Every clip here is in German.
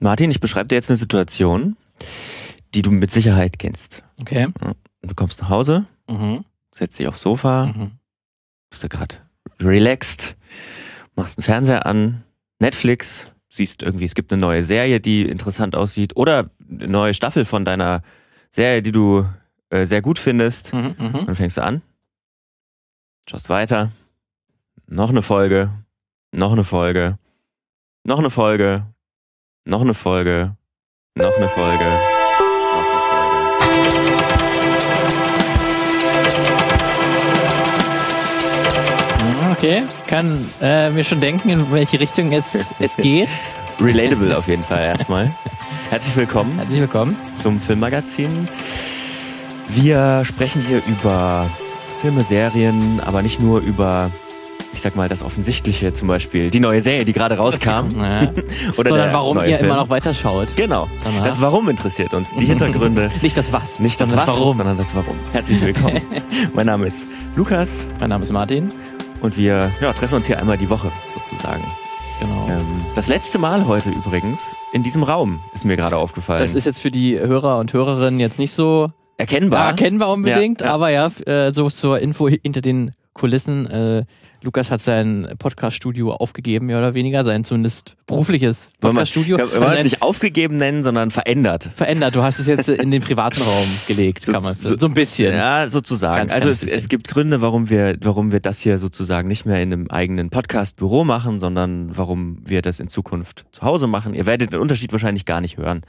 Martin, ich beschreibe dir jetzt eine Situation, die du mit Sicherheit kennst. Okay. Du kommst nach Hause, Mhm. setzt dich aufs Sofa, Mhm. bist du gerade relaxed, machst den Fernseher an, Netflix, siehst irgendwie, es gibt eine neue Serie, die interessant aussieht oder eine neue Staffel von deiner Serie, die du äh, sehr gut findest. Mhm. Mhm. Dann fängst du an, schaust weiter, noch eine Folge, noch eine Folge, noch eine Folge, noch eine Folge, noch eine Folge, noch eine Folge. Okay, kann äh, mir schon denken, in welche Richtung es, es geht. Relatable auf jeden Fall erstmal. Herzlich willkommen Herzlich willkommen. zum Filmmagazin. Wir sprechen hier über Filme, Serien, aber nicht nur über, ich sag mal, das Offensichtliche, zum Beispiel die neue Serie, die gerade rauskam. Ja. Oder Sondern der warum ihr Film. immer noch weiterschaut. Genau. Danach. Das Warum interessiert uns. Die Hintergründe. Nicht das Was. Nicht das sondern Was, Warum. sondern das Warum. Herzlich willkommen. mein Name ist Lukas Mein Name ist Martin. und wir ja, treffen uns hier einmal die Woche sozusagen. Genau. Ähm, das letzte Mal heute übrigens in diesem Raum ist mir gerade aufgefallen. Das ist jetzt für die Hörer und Hörerinnen jetzt nicht so erkennbar. erkennbar unbedingt, Ja, ja. aber ja, äh, so zur Info hinter den Kulissen. Äh, Lukas hat sein Podcast-Studio aufgegeben, mehr oder weniger, sein zumindest berufliches Podcast-Studio. Wollen wir Also es nicht aufgegeben nennen, sondern verändert. verändert. Du hast es jetzt in den privaten Raum gelegt, So- kann man so- so ein bisschen. Ja, sozusagen. Ganz also es, es gibt Gründe, warum wir, warum wir das hier sozusagen nicht mehr in einem eigenen Podcast-Büro machen, sondern warum wir das in Zukunft zu Hause machen. Ihr werdet den Unterschied wahrscheinlich gar nicht hören,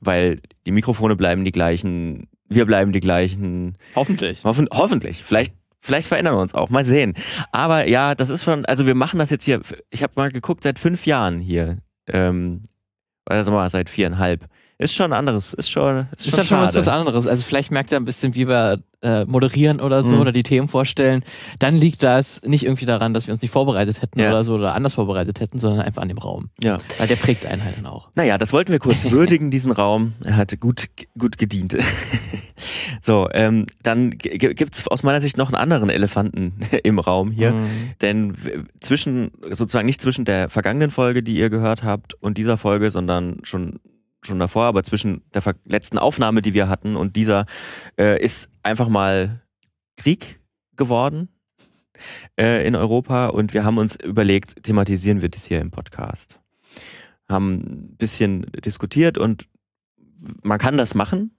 weil die Mikrofone bleiben die gleichen, wir bleiben die gleichen. Hoffentlich. Hoffen, hoffentlich. Vielleicht, vielleicht verändern wir uns auch. Mal sehen. Aber ja, das ist schon, also wir machen das jetzt hier, ich habe mal geguckt, seit fünf Jahren hier. Ähm, wir mal, seit viereinhalb. Ist schon anderes, ist schon, ist Ist schon dann schon was, was anderes. Also vielleicht merkt ihr ein bisschen, wie wir äh, moderieren oder so Mhm. oder die Themen vorstellen. Dann liegt das nicht irgendwie daran, dass wir uns nicht vorbereitet hätten Ja. oder so oder anders vorbereitet hätten, sondern einfach an dem Raum. Ja. Weil der prägt einen halt dann auch. Naja, das wollten wir kurz würdigen, diesen Raum. Er hat gut, gut gedient. so, ähm, dann gibt's aus meiner Sicht noch einen anderen Elefanten im Raum hier. Mhm. Denn zwischen, sozusagen nicht zwischen der vergangenen Folge, die ihr gehört habt, und dieser Folge, sondern schon, schon davor, aber zwischen der letzten Aufnahme, die wir hatten, und dieser, äh, ist einfach mal Krieg geworden äh, in Europa. Und wir haben uns überlegt, thematisieren wir das hier im Podcast. Haben ein bisschen diskutiert und man kann das machen.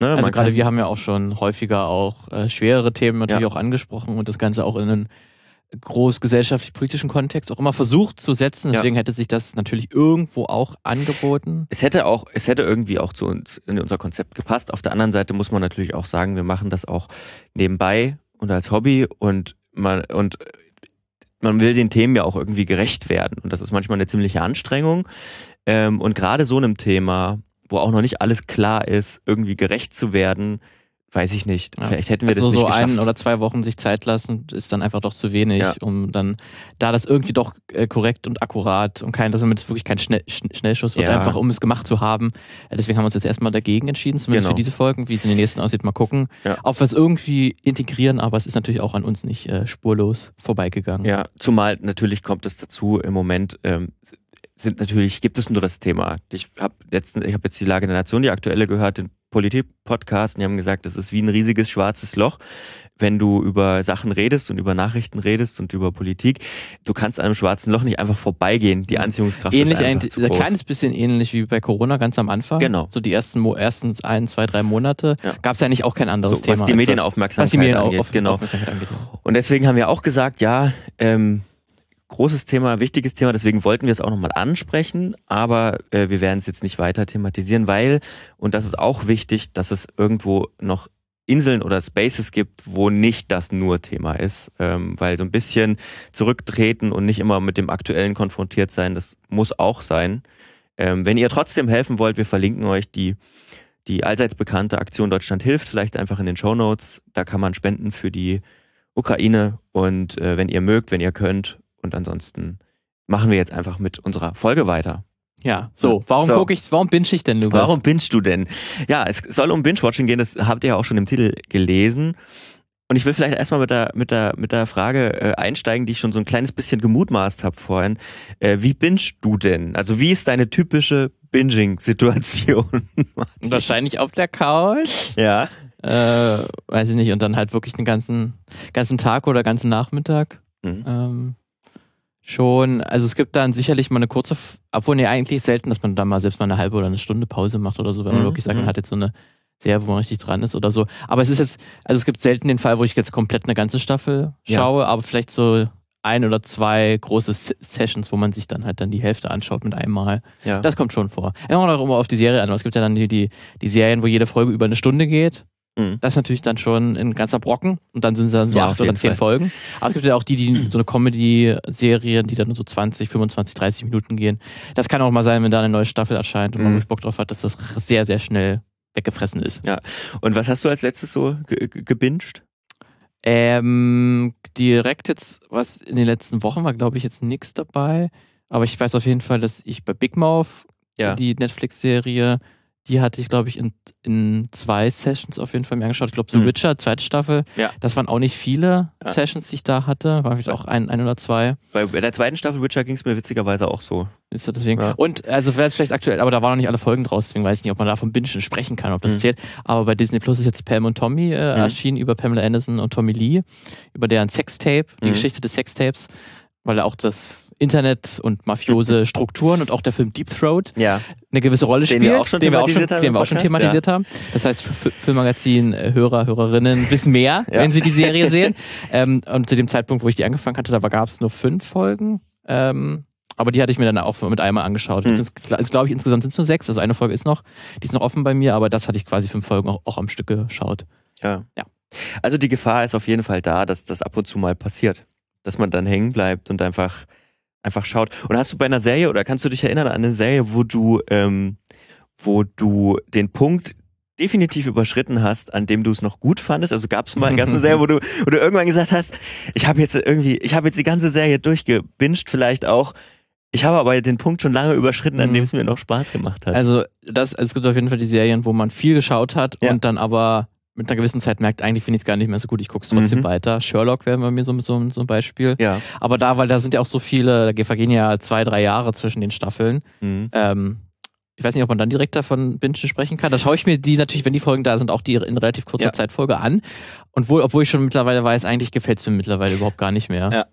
Ne? Also gerade wir haben ja auch schon häufiger auch äh, schwerere Themen natürlich Ja. auch angesprochen und das Ganze auch in einen groß gesellschaftlich-politischen Kontext auch immer versucht zu setzen. Ja. Deswegen hätte sich das natürlich irgendwo auch angeboten. Es hätte auch, es hätte irgendwie auch zu uns in unser Konzept gepasst. Auf der anderen Seite muss man natürlich auch sagen, wir machen das auch nebenbei und als Hobby und man und man will den Themen ja auch irgendwie gerecht werden und das ist manchmal eine ziemliche Anstrengung. Ähm, und gerade so einem Thema, wo auch noch nicht alles klar ist, irgendwie gerecht zu werden, weiß ich nicht. Ja. Vielleicht hätten wir also das nicht so geschafft. ein oder zwei Wochen sich Zeit lassen, ist dann einfach doch zu wenig, Ja. um dann, da das irgendwie doch äh, korrekt und akkurat und kein, das ist wirklich kein Schnell, Schn- Schnellschuss wird, Ja. einfach um es gemacht zu haben. Äh, Deswegen haben wir uns jetzt erstmal dagegen entschieden, zumindest Genau. für diese Folgen, wie es in den nächsten aussieht, mal gucken. Ob wir es irgendwie integrieren, aber es ist natürlich auch an uns nicht äh, spurlos vorbeigegangen. Ja, zumal natürlich kommt es dazu im Moment ähm, sind natürlich gibt es nur das Thema. Ich habe habe jetzt die Lage der Nation die aktuelle gehört den Politik Podcast und die haben gesagt, das ist wie ein riesiges schwarzes Loch, wenn du über Sachen redest und über Nachrichten redest und über Politik. Du kannst an einem schwarzen Loch nicht einfach vorbeigehen. Die Anziehungskraft Ähnlich, ist einfach ein, zu ein groß. kleines bisschen ähnlich wie bei Corona ganz am Anfang. Genau. So die ersten, ersten ein, zwei, drei Monate Ja. gab es ja nicht auch kein anderes so, Thema. was die. Medienaufmerksamkeit was die Medien angeht. auf, genau. Aufmerksamkeit angeht. Und deswegen haben wir auch gesagt, ja, ähm, großes Thema, wichtiges Thema, deswegen wollten wir es auch nochmal ansprechen, aber äh, wir werden es jetzt nicht weiter thematisieren, weil, und das ist auch wichtig, dass es irgendwo noch Inseln oder Spaces gibt, wo nicht das nur Thema ist, ähm, weil so ein bisschen zurücktreten und nicht immer mit dem Aktuellen konfrontiert sein, das muss auch sein. Ähm, wenn ihr trotzdem helfen wollt, wir verlinken euch die, die allseits bekannte Aktion Deutschland hilft, vielleicht einfach in den Show Notes. Da kann man spenden für die Ukraine und äh, wenn ihr mögt, wenn ihr könnt. Und ansonsten machen wir jetzt einfach mit unserer Folge weiter. Ja, so, warum So. gucke ich, warum binge ich denn, Lukas? Warum bingst du denn? Ja, es soll um Binge-Watching gehen, das habt ihr ja auch schon im Titel gelesen. Und ich will vielleicht erstmal mit der, mit der, mit der Frage äh, einsteigen, die ich schon so ein kleines bisschen gemutmaßt habe vorhin. Äh, wie bingst du denn? Also wie ist deine typische Binging-Situation? Wahrscheinlich auf der Couch. Ja. Äh, weiß ich nicht. Und dann halt wirklich den ganzen, ganzen Tag oder ganzen Nachmittag. Mhm. Ähm, schon, also es gibt dann sicherlich mal eine kurze, obwohl nee, eigentlich selten, dass man da mal selbst mal eine halbe oder eine Stunde Pause macht oder so, wenn man Mhm, wirklich sagt, man mhm. hat jetzt so eine Serie, wo man richtig dran ist oder so. Aber es ist jetzt, also es gibt selten den Fall, wo ich jetzt komplett eine ganze Staffel Ja. schaue, aber vielleicht so ein oder zwei große Sessions, wo man sich dann halt dann die Hälfte anschaut mit einem Mal. Ja. Das kommt schon vor. Ja, kommt auch immer auf die Serie an. aber Es gibt ja dann die, die, die Serien, wo jede Folge über eine Stunde geht. Mhm. Das ist natürlich dann schon ein ganzer Brocken und dann sind es dann so Ja, acht oder zehn Fall. Folgen. Aber es gibt ja auch die, die so eine Comedy-Serien, die dann nur so 20, 25, 30 Minuten gehen. Das kann auch mal sein, wenn da eine neue Staffel erscheint und man Mhm. wirklich Bock drauf hat, dass das sehr, sehr schnell weggefressen ist. Und was hast du als letztes so ge gebinged? Ähm, direkt jetzt, was in den letzten Wochen war, glaube ich, jetzt nichts dabei. Aber ich weiß auf jeden Fall, dass ich bei Big Mouth, Ja. die Netflix-Serie, die hatte ich, glaube ich, in, in zwei Sessions auf jeden Fall mir angeschaut. Ich glaube, so Mhm. Witcher, zweite Staffel. Ja. Das waren auch nicht viele Ja. Sessions, die ich da hatte. War vielleicht auch ein, ein oder zwei. Bei, der zweiten Staffel Witcher ging es mir witzigerweise auch so. Ist das deswegen. Ja. Und also wäre es vielleicht aktuell, aber da waren noch nicht alle Folgen draus, deswegen weiß ich nicht, ob man da vom Bingen sprechen kann, ob das Mhm. zählt. Aber bei Disney Plus ist jetzt Pam und Tommy äh, Mhm. erschienen über Pamela Anderson und Tommy Lee, über deren Sextape, die Mhm. Geschichte des Sextapes, weil da auch das Internet und mafiose Strukturen und auch der Film Deep Throat Ja. eine gewisse Rolle Den spielt, wir auch schon den wir auch schon, thematisiert haben den wir auch schon thematisiert haben. Das heißt, Filmmagazin-Hörer, Hörerinnen wissen mehr, Ja. wenn sie die Serie sehen. Ähm, und zu dem Zeitpunkt, wo ich die angefangen hatte, da gab es nur fünf Folgen. Ähm, aber die hatte ich mir dann auch mit einmal angeschaut. Hm. Also, glaube ich, insgesamt sind es nur sechs. Also eine Folge ist noch, die ist noch offen bei mir, aber das hatte ich quasi fünf Folgen auch, auch am Stück geschaut. Ja. Ja. Also die Gefahr ist auf jeden Fall da, dass das ab und zu mal passiert. Dass man dann hängen bleibt und einfach, einfach schaut. Und hast du bei einer Serie oder kannst du dich erinnern an eine Serie, wo du, ähm, wo du den Punkt definitiv überschritten hast, an dem du es noch gut fandest? Also gab es mal gab's eine Serie, wo du, wo du irgendwann gesagt hast, ich habe jetzt irgendwie, ich habe jetzt die ganze Serie durchgebinged, vielleicht auch. Ich habe aber den Punkt schon lange überschritten, an Mhm. dem es mir noch Spaß gemacht hat. Also das, es gibt auf jeden Fall die Serien, wo man viel geschaut hat Ja. und dann aber mit einer gewissen Zeit merkt, eigentlich finde ich es gar nicht mehr so gut, ich gucke es trotzdem Mhm. weiter. Sherlock wäre bei mir so, so, so ein Beispiel. ja. Aber da, weil da sind ja auch so viele, da vergehen ja zwei, drei Jahre zwischen den Staffeln. Mhm. Ähm, ich weiß nicht, ob man dann direkt davon Bingen sprechen kann. Da schaue ich mir die natürlich, wenn die Folgen da sind, auch die in relativ kurzer Ja. Zeit Folge an. Und wohl, obwohl ich schon mittlerweile weiß, eigentlich gefällt es mir mittlerweile überhaupt gar nicht mehr. Ja.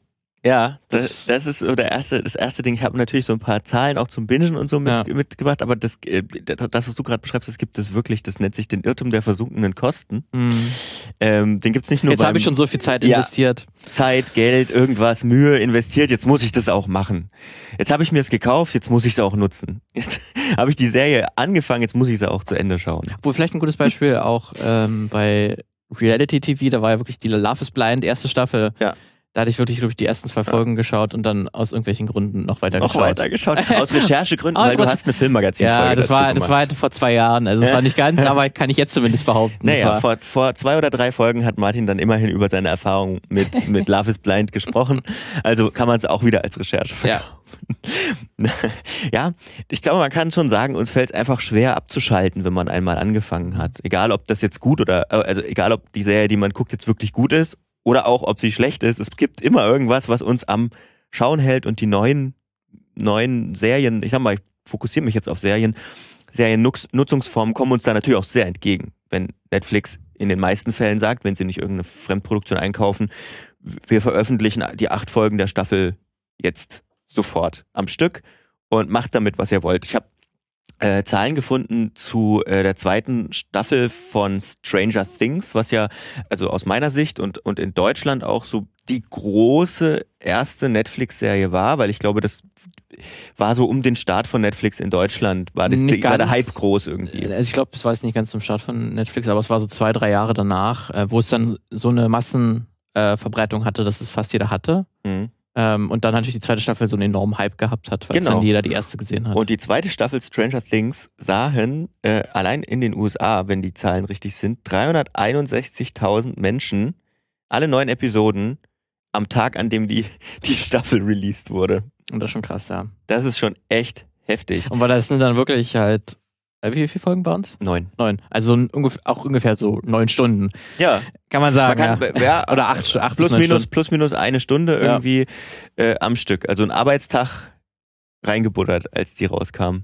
Ja, das, das ist so der erste, das erste Ding. Ich habe natürlich so ein paar Zahlen auch zum Bingen und so mit, Ja. mitgebracht, aber das, äh, das, was du gerade beschreibst, das gibt es wirklich. Das nennt sich den Irrtum der versunkenen Kosten. Hm. Ähm, den gibt's nicht nur Jetzt habe ich schon so viel Zeit Ja. investiert. Zeit, Geld, irgendwas, Mühe investiert. Jetzt muss ich das auch machen. Jetzt habe ich mir es gekauft, jetzt muss ich es auch nutzen. Jetzt habe ich die Serie angefangen, jetzt muss ich sie auch zu Ende schauen. Wo vielleicht ein gutes Beispiel auch ähm, bei Reality TV, da war ja wirklich die Love is Blind erste Staffel. Ja. Da hatte ich wirklich, glaube ich, die ersten zwei Folgen geschaut und dann aus irgendwelchen Gründen noch weiter Noch geschaut. weiter geschaut. Aus Recherchegründen, Aus weil du hast eine Filmmagazin-Folge Ja, das war, das war halt vor zwei Jahren. Also es Ja. war nicht ganz, aber kann ich jetzt zumindest behaupten. Naja, vor, vor zwei oder drei Folgen hat Martin dann immerhin über seine Erfahrung mit, mit Love is Blind gesprochen. Also kann man es auch wieder als Recherche Ja. verkaufen. Ja, ich glaube, man kann schon sagen, uns fällt es einfach schwer abzuschalten, wenn man einmal angefangen hat. Egal, ob das jetzt gut oder, äh, also egal, ob die Serie, die man guckt, jetzt wirklich gut ist oder auch, ob sie schlecht ist. Es gibt immer irgendwas, was uns am Schauen hält und die neuen, neuen Serien, ich sag mal, ich fokussiere mich jetzt auf Serien, Seriennutzungsformen kommen uns da natürlich auch sehr entgegen. Wenn Netflix in den meisten Fällen sagt, wenn sie nicht irgendeine Fremdproduktion einkaufen, wir veröffentlichen die acht Folgen der Staffel jetzt sofort am Stück und macht damit, was ihr wollt. Ich habe äh, Zahlen gefunden zu äh, der zweiten Staffel von Stranger Things, was ja, also aus meiner Sicht und, und in Deutschland auch so die große erste Netflix-Serie war, weil ich glaube, das war so um den Start von Netflix in Deutschland, war, das, Nicht war der. Hype groß irgendwie. Also ich glaube, es war jetzt nicht ganz zum Start von Netflix, aber es war so zwei, drei Jahre danach, äh, wo es dann so eine Massenverbreitung äh, hatte, dass es fast jeder hatte. Mhm. Ähm, und dann natürlich die zweite Staffel so einen enormen Hype gehabt hat, weil Genau. dann jeder die erste gesehen hat. Und die zweite Staffel Stranger Things sahen äh, allein in den USA, wenn die Zahlen richtig sind, 361.000 Menschen, alle neun Episoden, am Tag, an dem die, die Staffel released wurde. Und das ist schon krass, ja. Das ist schon echt heftig. Und weil das sind dann wirklich halt Wie viele Folgen waren es? Neun. Neun. Also ein ungef- auch ungefähr so neun Stunden. Ja, Kann man man sagen. kann, ja. ja, Oder acht, acht plus minus, Stunden. plus minus eine Stunde Ja. irgendwie äh, am Stück. Also ein Arbeitstag reingebuttert, als die rauskam.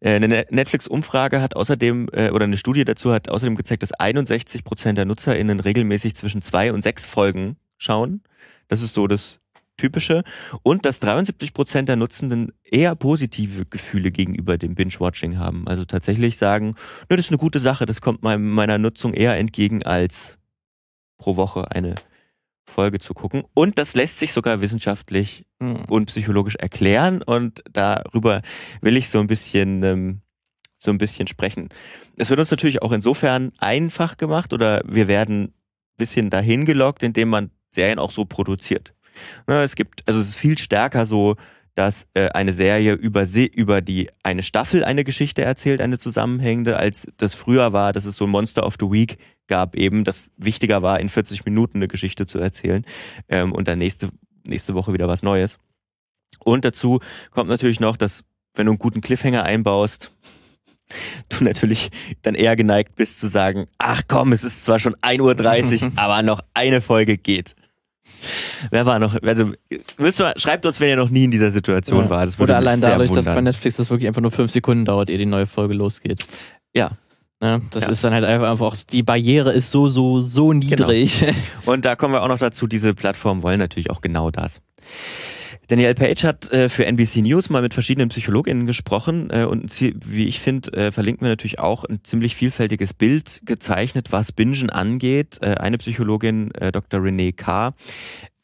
Äh, Eine Ne- Netflix-Umfrage hat außerdem, äh, oder eine Studie dazu hat außerdem gezeigt, dass 61 Prozent der NutzerInnen regelmäßig zwischen zwei und sechs Folgen schauen. Das ist so das Typische. Und dass 73 Prozent der Nutzenden eher positive Gefühle gegenüber dem Binge-Watching haben. Also tatsächlich sagen, "Nö, das ist eine gute Sache, das kommt meinem- meiner Nutzung eher entgegen, als pro Woche eine Folge zu gucken. Und das lässt sich sogar wissenschaftlich Hm. und psychologisch erklären und darüber will ich so ein bisschen ähm, so ein bisschen sprechen. Es wird uns natürlich auch insofern einfach gemacht oder wir werden ein bisschen dahin gelockt, indem man Serien auch so produziert. Ne, es gibt, also es ist viel stärker so, dass äh, eine Serie über, über die eine Staffel eine Geschichte erzählt, eine zusammenhängende, als das früher war, dass es so ein Monster of the Week gab eben, das wichtiger war, in 40 Minuten eine Geschichte zu erzählen ähm, und dann nächste, nächste Woche wieder was Neues. Und dazu kommt natürlich noch, dass wenn du einen guten Cliffhanger einbaust, du natürlich dann eher geneigt bist zu sagen, ach komm, es ist zwar schon 1.30 Uhr, aber noch eine Folge geht. Wer war noch, also müsst ihr, schreibt uns, wenn ihr noch nie in dieser Situation Ja. war. Das würde Oder allein dadurch, dass bei wundern. Netflix das wirklich einfach nur fünf Sekunden dauert, ehe die neue Folge losgeht. Ja. Ja, das Ja. ist dann halt einfach, einfach, die Barriere ist so, so, so niedrig. Und da kommen wir auch noch dazu, diese Plattformen wollen natürlich auch genau das. Danielle Page hat äh, für NBC News mal mit verschiedenen PsychologInnen gesprochen äh, und wie ich finde, äh, verlinken wir natürlich auch ein ziemlich vielfältiges Bild gezeichnet, was Bingen angeht. Äh, eine Psychologin, äh, Dr. Renee K.,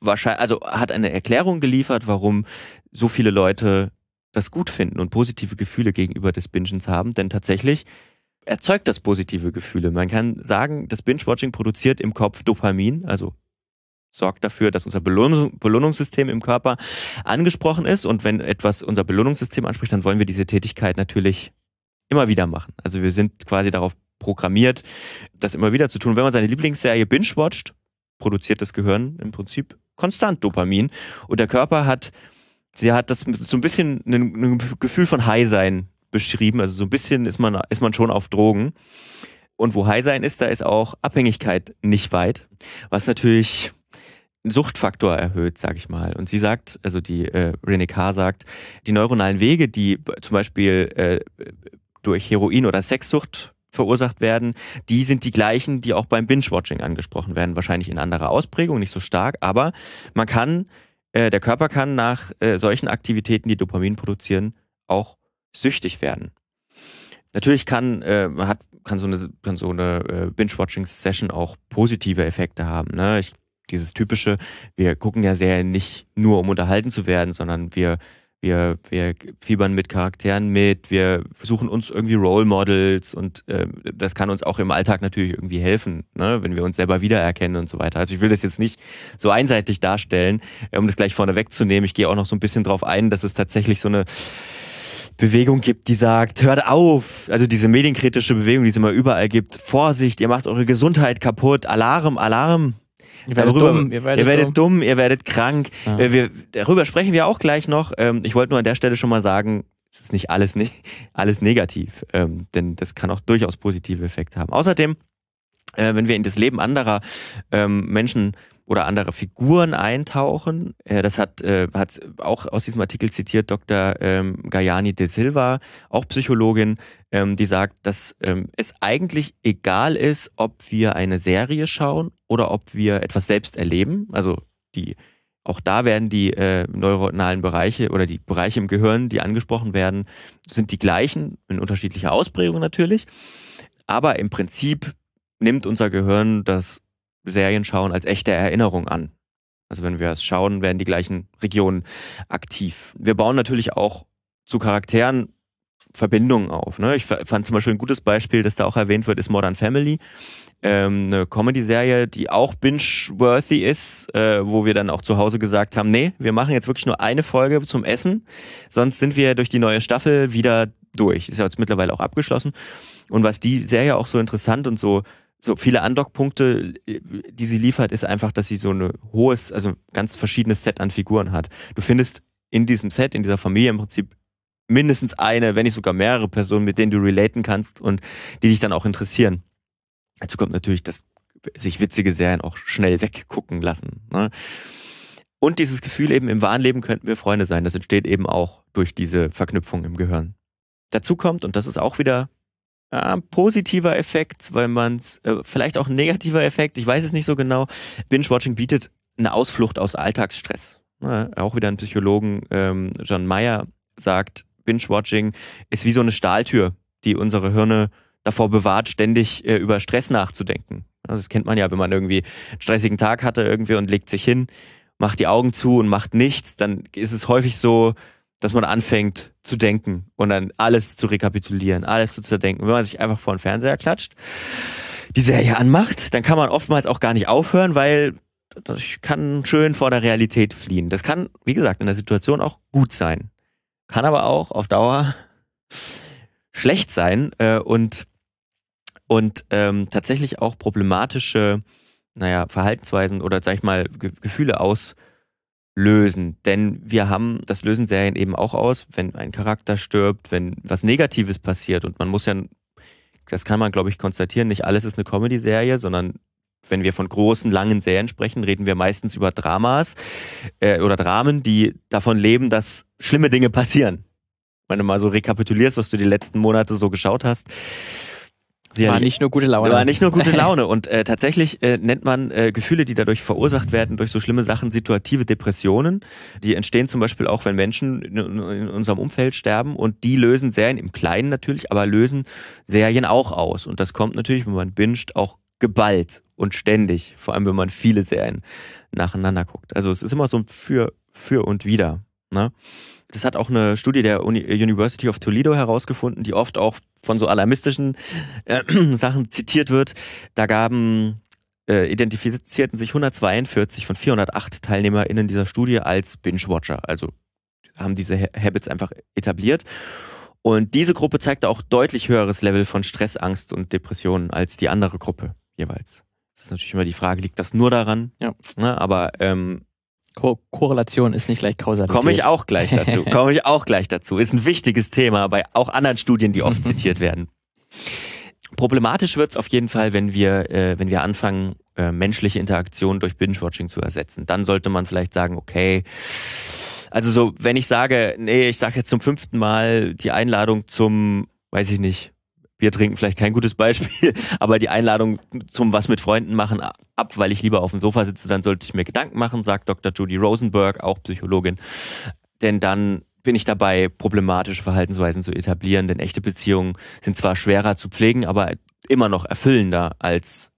wahrscheinlich, also hat eine Erklärung geliefert, warum so viele Leute das gut finden und positive Gefühle gegenüber des Bingens haben, denn tatsächlich erzeugt das positive Gefühle. Man kann sagen, das Binge-Watching produziert im Kopf Dopamin, also sorgt dafür, dass unser Belohnungs Belohnungssystem im Körper angesprochen ist. Und wenn etwas unser Belohnungssystem anspricht, dann wollen wir diese Tätigkeit natürlich immer wieder machen. Also wir sind quasi darauf programmiert, das immer wieder zu tun. Wenn man seine Lieblingsserie binge-watcht, produziert das Gehirn im Prinzip konstant Dopamin. Und der Körper hat, sie hat das so ein bisschen ein, Gefühl von High-Sein beschrieben. Also so ein bisschen ist man, ist man schon auf Drogen. Und wo High sein ist, da ist auch Abhängigkeit nicht weit, was natürlich Suchtfaktor erhöht, sag ich mal. Und sie sagt, also die äh, René K. sagt, die neuronalen Wege, die zum Beispiel äh, durch Heroin oder Sexsucht verursacht werden, die sind die gleichen, die auch beim Binge-Watching angesprochen werden. Wahrscheinlich in anderer Ausprägung, nicht so stark, aber man kann, äh, der Körper kann nach äh, solchen Aktivitäten, die Dopamin produzieren, auch süchtig werden. Natürlich kann, äh, hat, kann so eine, kann so eine äh, Binge-Watching-Session auch positive Effekte haben. Ne? Ich, dieses typische, wir gucken ja Serien nicht nur, um unterhalten zu werden, sondern wir, wir, wir fiebern mit Charakteren mit, wir suchen uns irgendwie Role Models und äh, das kann uns auch im Alltag natürlich irgendwie helfen, ne? wenn wir uns selber wiedererkennen und so weiter. Also ich will das jetzt nicht so einseitig darstellen, äh, um das gleich vorne wegzunehmen. Ich gehe auch noch so ein bisschen drauf ein, dass es tatsächlich so eine Bewegung gibt, die sagt, hört auf, also diese medienkritische Bewegung, die es immer überall gibt, Vorsicht, ihr macht eure Gesundheit kaputt, Alarm, Alarm. Ihr werdet Darüber- dumm, ihr werdet, ihr werdet dumm. dumm, ihr werdet krank. Ja. Äh, Wir, darüber sprechen wir auch gleich noch. Ähm, Ich wollte nur an der Stelle schon mal sagen, es ist nicht alles, ne alles negativ, ähm, denn das kann auch durchaus positive Effekte haben. Außerdem, äh, wenn wir in das Leben anderer ähm, Menschen oder anderer Figuren eintauchen, äh, das hat, äh, hat auch aus diesem Artikel zitiert Dr. Ähm, Gayani de Silva, auch Psychologin, ähm, die sagt, dass ähm, es eigentlich egal ist, ob wir eine Serie schauen oder ob wir etwas selbst erleben. Also die, auch da werden die äh, neuronalen Bereiche oder die Bereiche im Gehirn, die angesprochen werden, sind die gleichen, in unterschiedlicher Ausprägung natürlich. Aber im Prinzip nimmt unser Gehirn das Serienschauen als echte Erinnerung an. Also wenn wir es schauen, werden die gleichen Regionen aktiv. Wir bauen natürlich auch zu Charakteren Verbindungen auf. Ne? Ich fa- fand zum Beispiel ein gutes Beispiel, das da auch erwähnt wird, ist Modern Family. Ähm, eine Comedy-Serie, die auch binge-worthy ist, äh, wo wir dann auch zu Hause gesagt haben, nee, wir machen jetzt wirklich nur eine Folge zum Essen, sonst sind wir durch die neue Staffel wieder durch. Ist ja jetzt mittlerweile auch abgeschlossen. Und was die Serie auch so interessant und so so viele Andockpunkte, äh, die sie liefert, ist einfach, dass sie so ein hohes, also ganz verschiedenes Set an Figuren hat. Du findest in diesem Set, in dieser Familie im Prinzip mindestens eine, wenn nicht sogar mehrere Personen, mit denen du relaten kannst und die dich dann auch interessieren. Dazu kommt natürlich, dass sich witzige Serien auch schnell weggucken lassen. Ne? Und dieses Gefühl eben im wahren Leben könnten wir Freunde sein. Das entsteht eben auch durch diese Verknüpfung im Gehirn. Dazu kommt, und das ist auch wieder äh, positiver Effekt, weil man es, äh, vielleicht auch ein negativer Effekt, ich weiß es nicht so genau. Binge-Watching bietet eine Ausflucht aus Alltagsstress. Ja, auch wieder ein Psychologen, ähm, John Mayer, sagt, Binge-Watching ist wie so eine Stahltür, die unsere Hirne davor bewahrt, ständig äh, über Stress nachzudenken. Also das kennt man ja, wenn man irgendwie einen stressigen Tag hatte irgendwie und legt sich hin, macht die Augen zu und macht nichts, dann ist es häufig so, dass man anfängt zu denken und dann alles zu rekapitulieren, alles zu zerdenken. Wenn man sich einfach vor den Fernseher klatscht, die Serie anmacht, dann kann man oftmals auch gar nicht aufhören, weil das kann schön vor der Realität fliehen. Das kann, wie gesagt, in der Situation auch gut sein. Kann aber auch auf Dauer schlecht sein äh, und, und ähm, tatsächlich auch problematische, naja, Verhaltensweisen oder sag ich mal, Ge Gefühle auslösen. Denn wir haben, das lösen Serien eben auch aus, wenn ein Charakter stirbt, wenn was Negatives passiert und man muss ja, das kann man glaube ich konstatieren, nicht alles ist eine Comedy-Serie, sondern wenn wir von großen, langen Serien sprechen, reden wir meistens über Dramas äh, oder Dramen, die davon leben, dass schlimme Dinge passieren. Wenn du mal so rekapitulierst, was du die letzten Monate so geschaut hast. War nicht nur gute Laune. War nicht nur gute Laune. Und äh, tatsächlich äh, nennt man äh, Gefühle, die dadurch verursacht werden, durch so schlimme Sachen, situative Depressionen. Die entstehen zum Beispiel auch, wenn Menschen in, in unserem Umfeld sterben. Und die lösen Serien, im Kleinen natürlich, aber lösen Serien auch aus. Und das kommt natürlich, wenn man binscht, auch geballt und ständig, vor allem wenn man viele Serien nacheinander guckt. Also es ist immer so ein für, für und wieder. Ne? Das hat auch eine Studie der Uni University of Toledo herausgefunden, die oft auch von so alarmistischen äh, Sachen zitiert wird. Da gaben äh, identifizierten sich 142 von 408 TeilnehmerInnen dieser Studie als Binge-Watcher. Also haben diese Habits einfach etabliert. Und diese Gruppe zeigte auch deutlich höheres Level von Stress, Angst und Depressionen als die andere Gruppe jeweils. Das ist natürlich immer die Frage, liegt das nur daran? Ja. Ne, aber ähm, Ko Korrelation ist nicht gleich Kausalität. Komme ich auch gleich dazu. Komme ich auch gleich dazu. Ist ein wichtiges Thema bei auch anderen Studien, die oft zitiert werden. Problematisch wird es auf jeden Fall, wenn wir, äh, wenn wir anfangen, äh, menschliche Interaktion durch Binge-Watching zu ersetzen. Dann sollte man vielleicht sagen, okay, also so, wenn ich sage, nee, ich sage jetzt zum fünften Mal die Einladung zum, weiß ich nicht, Bier trinken vielleicht kein gutes Beispiel, aber die Einladung zum was mit Freunden machen ab, weil ich lieber auf dem Sofa sitze, dann sollte ich mir Gedanken machen, sagt Dr. Judy Rosenberg, auch Psychologin. Denn dann bin ich dabei, problematische Verhaltensweisen zu etablieren, denn echte Beziehungen sind zwar schwerer zu pflegen, aber immer noch erfüllender als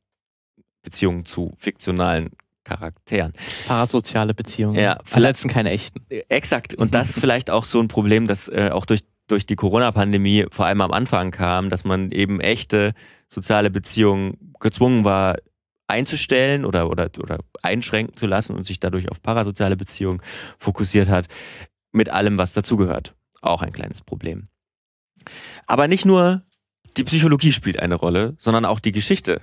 Beziehungen zu fiktionalen Charakteren. Parasoziale Beziehungen. Ja, verletzen keine echten. Exakt. Und das vielleicht auch so ein Problem, das äh, auch durch durch die Corona-Pandemie vor allem am Anfang kam, dass man eben echte soziale Beziehungen gezwungen war einzustellen oder, oder, oder einschränken zu lassen und sich dadurch auf parasoziale Beziehungen fokussiert hat, mit allem, was dazugehört. Auch ein kleines Problem. Aber nicht nur die Psychologie spielt eine Rolle, sondern auch die Geschichte.